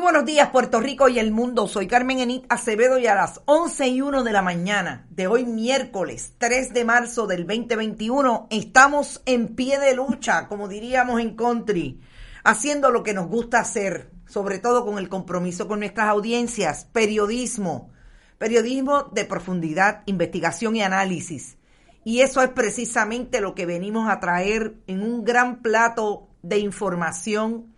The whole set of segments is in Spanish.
Buenos días, Puerto Rico y el mundo. Soy Carmen Enit Acevedo y a las 11 y 1 de la mañana de hoy, miércoles 3 de marzo del 2021, estamos en pie de lucha, como diríamos en country, haciendo lo que nos gusta hacer, sobre todo con el compromiso con nuestras audiencias, periodismo, periodismo de profundidad, investigación y análisis. Y eso es precisamente lo que venimos a traer en un gran plato de información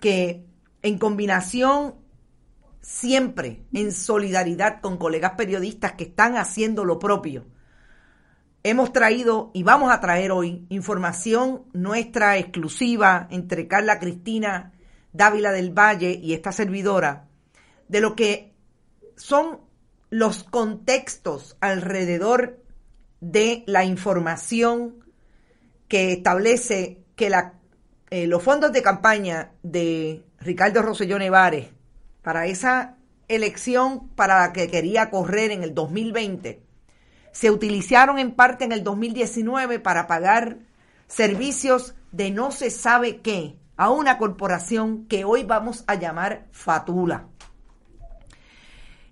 que en combinación siempre en solidaridad con colegas periodistas que están haciendo lo propio. Hemos traído y vamos a traer hoy información nuestra exclusiva entre Carla Cristina Dávila del Valle y esta servidora de lo que son los contextos alrededor de la información que establece que la, eh, los fondos de campaña de Ricardo Rosselló Nevares para esa elección para la que quería correr en el 2020 se utilizaron en parte en el 2019 para pagar servicios de no se sabe qué a una corporación que hoy vamos a llamar Fatula.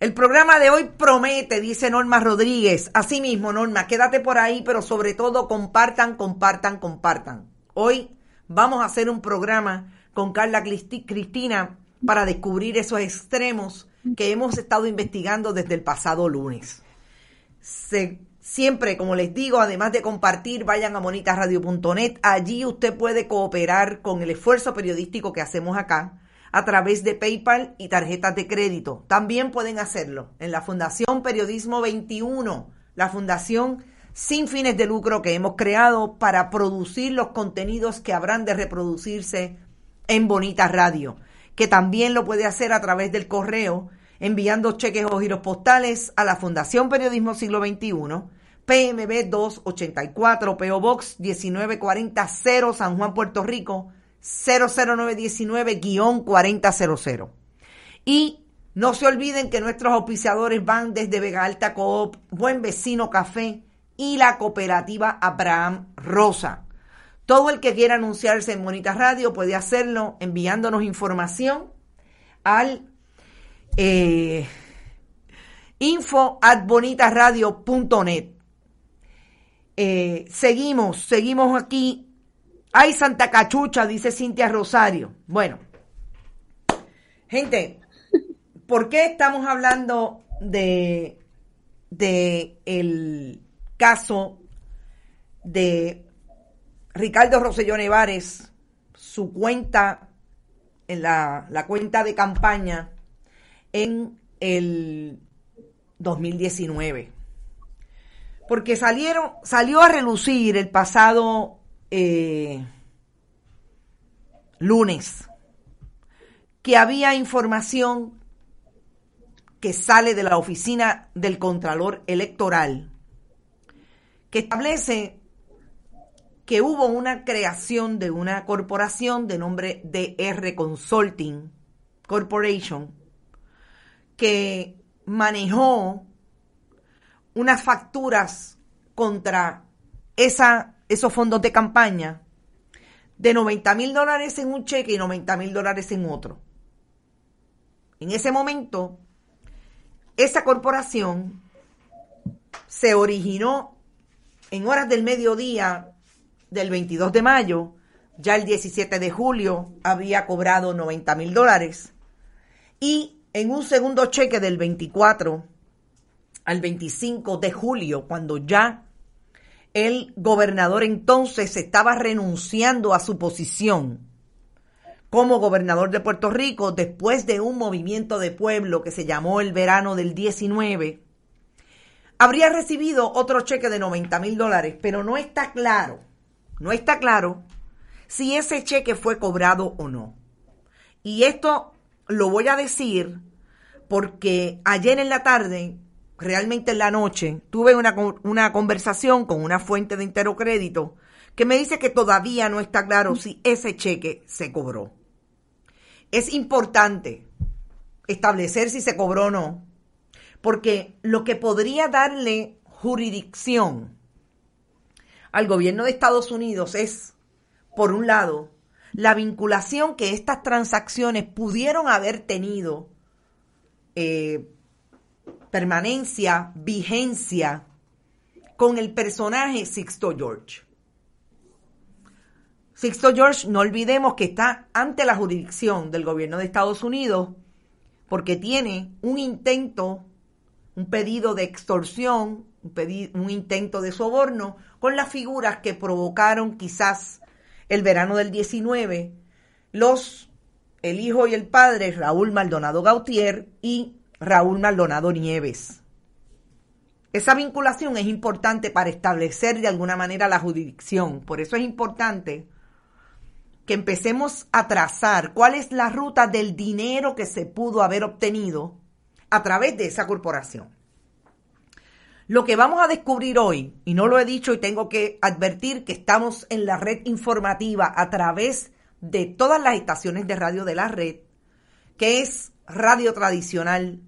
El programa de hoy promete, dice Norma Rodríguez. Asimismo, Norma, quédate por ahí, pero sobre todo compartan, compartan, compartan. Hoy vamos a hacer un programa con Carla Cristina para descubrir esos extremos que hemos estado investigando desde el pasado lunes. siempre, como les digo, además de compartir, vayan a monitasradio.net. Allí usted puede cooperar con el esfuerzo periodístico que hacemos acá a través de PayPal y tarjetas de crédito. También pueden hacerlo en la Fundación Periodismo 21, la fundación sin fines de lucro que hemos creado para producir los contenidos que habrán de reproducirse en Bonita Radio, que también lo puede hacer a través del correo, enviando cheques o giros postales a la Fundación Periodismo Siglo XXI, PMB 284, PO Box 19400, San Juan, Puerto Rico, 00919-4000. Y no se olviden que nuestros auspiciadores van desde Vega Alta Coop, Buen Vecino Café y la cooperativa Abraham Rosa. Todo el que quiera anunciarse en Bonita Radio puede hacerlo enviándonos información al eh, info at. Eh, seguimos, seguimos aquí. Ay, Santa Cachucha, dice Cintia Rosario. Bueno, gente, ¿por qué estamos hablando de, de el caso de Ricardo Rosselló Nevares, su cuenta, en la, la cuenta de campaña en el 2019. Porque salieron, salió a relucir el pasado eh, lunes que había información que sale de la oficina del Contralor Electoral que establece que hubo una creación de una corporación de nombre DR Consulting Corporation que manejó unas facturas contra esa, esos fondos de campaña de 90 mil dólares en un cheque y 90 mil dólares en otro. En ese momento, esa corporación se originó en horas del mediodía del 22 de mayo, ya el 17 de julio había cobrado 90 mil dólares. Y en un segundo cheque del 24 al 25 de julio, cuando ya el gobernador entonces estaba renunciando a su posición como gobernador de Puerto Rico después de un movimiento de pueblo que se llamó el verano del 19, habría recibido otro cheque de 90 mil dólares, pero no está claro, no está claro si ese cheque fue cobrado o no. Y esto lo voy a decir porque ayer en la tarde, realmente en la noche, tuve una, una conversación con una fuente de interocrédito que me dice que todavía no está claro si ese cheque se cobró. Es importante establecer si se cobró o no, porque lo que podría darle jurisdicción al gobierno de Estados Unidos es, por un lado, la vinculación que estas transacciones pudieron haber tenido, eh, permanencia, vigencia, con el personaje Sixto George. Sixto George, no olvidemos que está ante la jurisdicción del gobierno de Estados Unidos porque tiene un intento, un pedido de extorsión, un, un intento de soborno con las figuras que provocaron quizás el verano del 19 los el hijo y el padre Raúl Maldonado Gautier y Raúl Maldonado Nieves. Esa vinculación es importante para establecer de alguna manera la jurisdicción. Por eso es importante que empecemos a trazar cuál es la ruta del dinero que se pudo haber obtenido a través de esa corporación. Lo que vamos a descubrir hoy, y no lo he dicho y tengo que advertir que estamos en la red informativa a través de todas las estaciones de radio de la red, que es radio tradicional,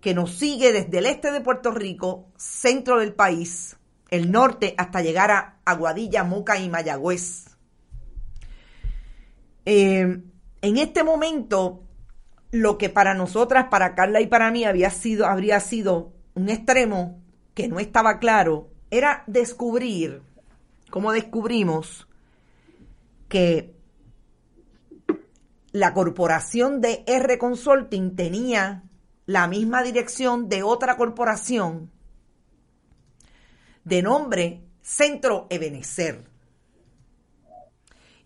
que nos sigue desde el este de Puerto Rico, centro del país, el norte, hasta llegar a Aguadilla, Moca y Mayagüez eh, en este momento, lo que para nosotras, para Carla y para mí había sido, habría sido un extremo que no estaba claro, era descubrir, como descubrimos, que la corporación de R Consulting tenía la misma dirección de otra corporación de nombre Centro Ebenecer.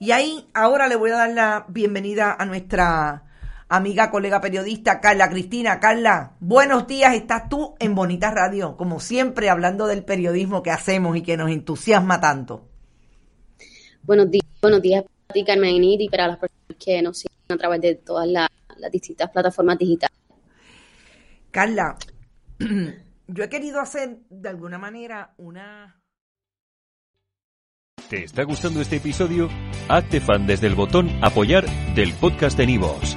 Y ahí ahora le voy a dar la bienvenida a nuestra amiga, colega periodista Carla Cristina. Carla, buenos días, estás tú en Bonita Radio, como siempre hablando del periodismo que hacemos y que nos entusiasma tanto. Buenos días, buenos días para ti, Carmen y para las personas que nos siguen a través de todas las, las distintas plataformas digitales. Carla, yo he querido hacer de alguna manera una ¿Te está gustando este episodio? Hazte fan desde el botón Apoyar del podcast de Nivos.